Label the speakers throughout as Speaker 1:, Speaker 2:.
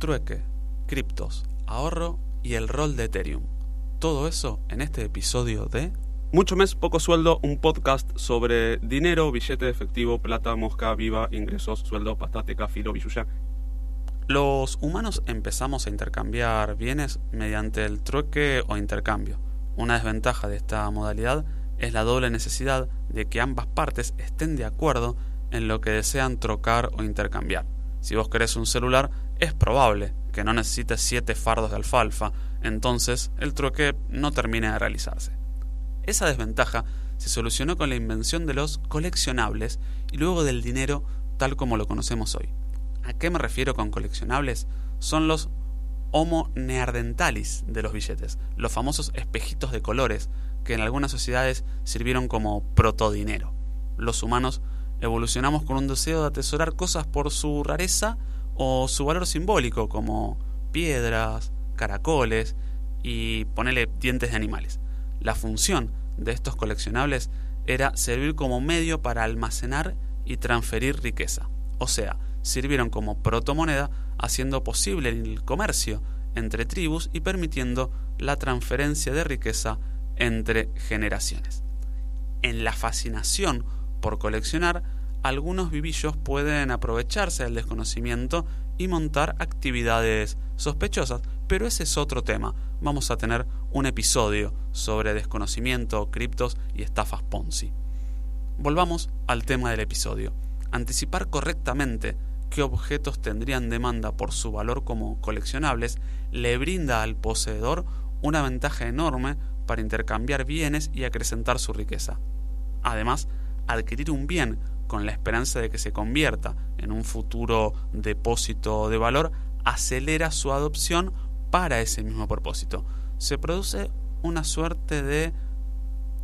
Speaker 1: trueque, criptos, ahorro y el rol de Ethereum. Todo eso en este episodio de
Speaker 2: Mucho mes, poco sueldo, un podcast sobre dinero, billete de efectivo, plata, mosca, viva, ingresos, sueldo, pastate, filo, billuya.
Speaker 1: Los humanos empezamos a intercambiar bienes mediante el trueque o intercambio. Una desventaja de esta modalidad es la doble necesidad de que ambas partes estén de acuerdo en lo que desean trocar o intercambiar. Si vos querés un celular, es probable que no necesites siete fardos de alfalfa, entonces el trueque no termina de realizarse. Esa desventaja se solucionó con la invención de los coleccionables y luego del dinero tal como lo conocemos hoy. ¿A qué me refiero con coleccionables? Son los homo neardentalis de los billetes, los famosos espejitos de colores que en algunas sociedades sirvieron como protodinero. Los humanos evolucionamos con un deseo de atesorar cosas por su rareza o su valor simbólico, como piedras, caracoles y ponerle dientes de animales. La función de estos coleccionables era servir como medio para almacenar y transferir riqueza. O sea, sirvieron como protomoneda, haciendo posible el comercio entre tribus y permitiendo la transferencia de riqueza entre generaciones. En la fascinación por coleccionar, algunos vivillos pueden aprovecharse del desconocimiento y montar actividades sospechosas, pero ese es otro tema. Vamos a tener un episodio sobre desconocimiento, criptos y estafas Ponzi. Volvamos al tema del episodio. Anticipar correctamente qué objetos tendrían demanda por su valor como coleccionables le brinda al poseedor una ventaja enorme para intercambiar bienes y acrecentar su riqueza. Además, adquirir un bien con la esperanza de que se convierta en un futuro depósito de valor acelera su adopción para ese mismo propósito. Se produce una suerte de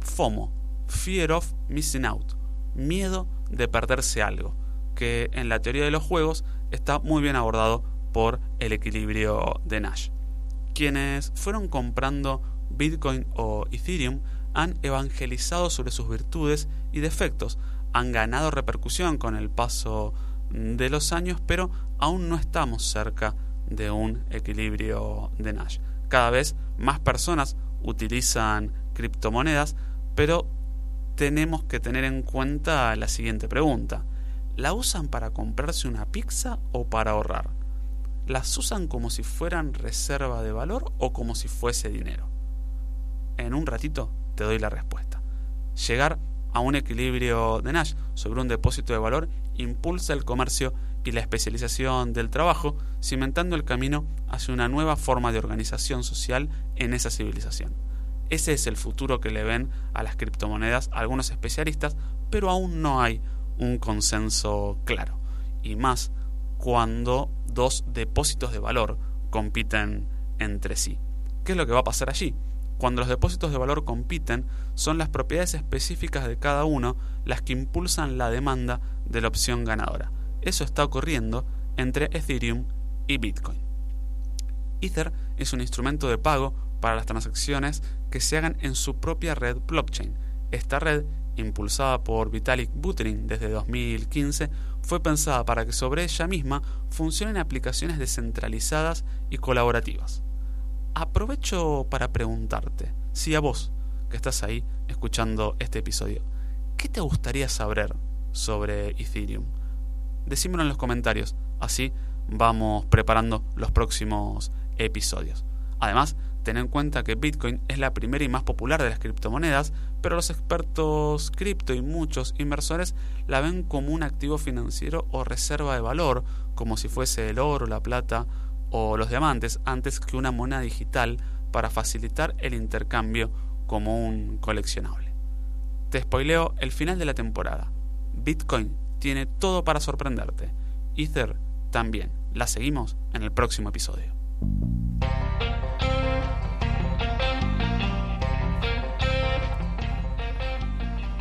Speaker 1: FOMO, Fear of Missing Out, miedo de perderse algo, que en la teoría de los juegos está muy bien abordado por el equilibrio de Nash. Quienes fueron comprando Bitcoin o Ethereum han evangelizado sobre sus virtudes y defectos, han ganado repercusión con el paso de los años, pero aún no estamos cerca de un equilibrio de Nash. Cada vez más personas utilizan criptomonedas, pero tenemos que tener en cuenta la siguiente pregunta. ¿La usan para comprarse una pizza o para ahorrar? ¿Las usan como si fueran reserva de valor o como si fuese dinero? En un ratito te doy la respuesta. Llegar a un equilibrio de Nash sobre un depósito de valor impulsa el comercio y la especialización del trabajo, cimentando el camino hacia una nueva forma de organización social en esa civilización. Ese es el futuro que le ven a las criptomonedas algunos especialistas, pero aún no hay un consenso claro. Y más cuando dos depósitos de valor compiten entre sí. ¿Qué es lo que va a pasar allí? Cuando los depósitos de valor compiten, son las propiedades específicas de cada uno las que impulsan la demanda de la opción ganadora. Eso está ocurriendo entre Ethereum y Bitcoin. Ether es un instrumento de pago para las transacciones que se hagan en su propia red blockchain. Esta red, impulsada por Vitalik Buterin desde 2015, fue pensada para que sobre ella misma funcionen aplicaciones descentralizadas y colaborativas aprovecho para preguntarte, si a vos, que estás ahí escuchando este episodio, ¿qué te gustaría saber sobre Ethereum? Decímelo en los comentarios, así vamos preparando los próximos episodios. Además, ten en cuenta que Bitcoin es la primera y más popular de las criptomonedas, pero los expertos cripto y muchos inversores la ven como un activo financiero o reserva de valor, como si fuese el oro, la plata o los diamantes antes que una moneda digital para facilitar el intercambio como un coleccionable. Te spoileo el final de la temporada. Bitcoin tiene todo para sorprenderte. Ether también. La seguimos en el próximo episodio.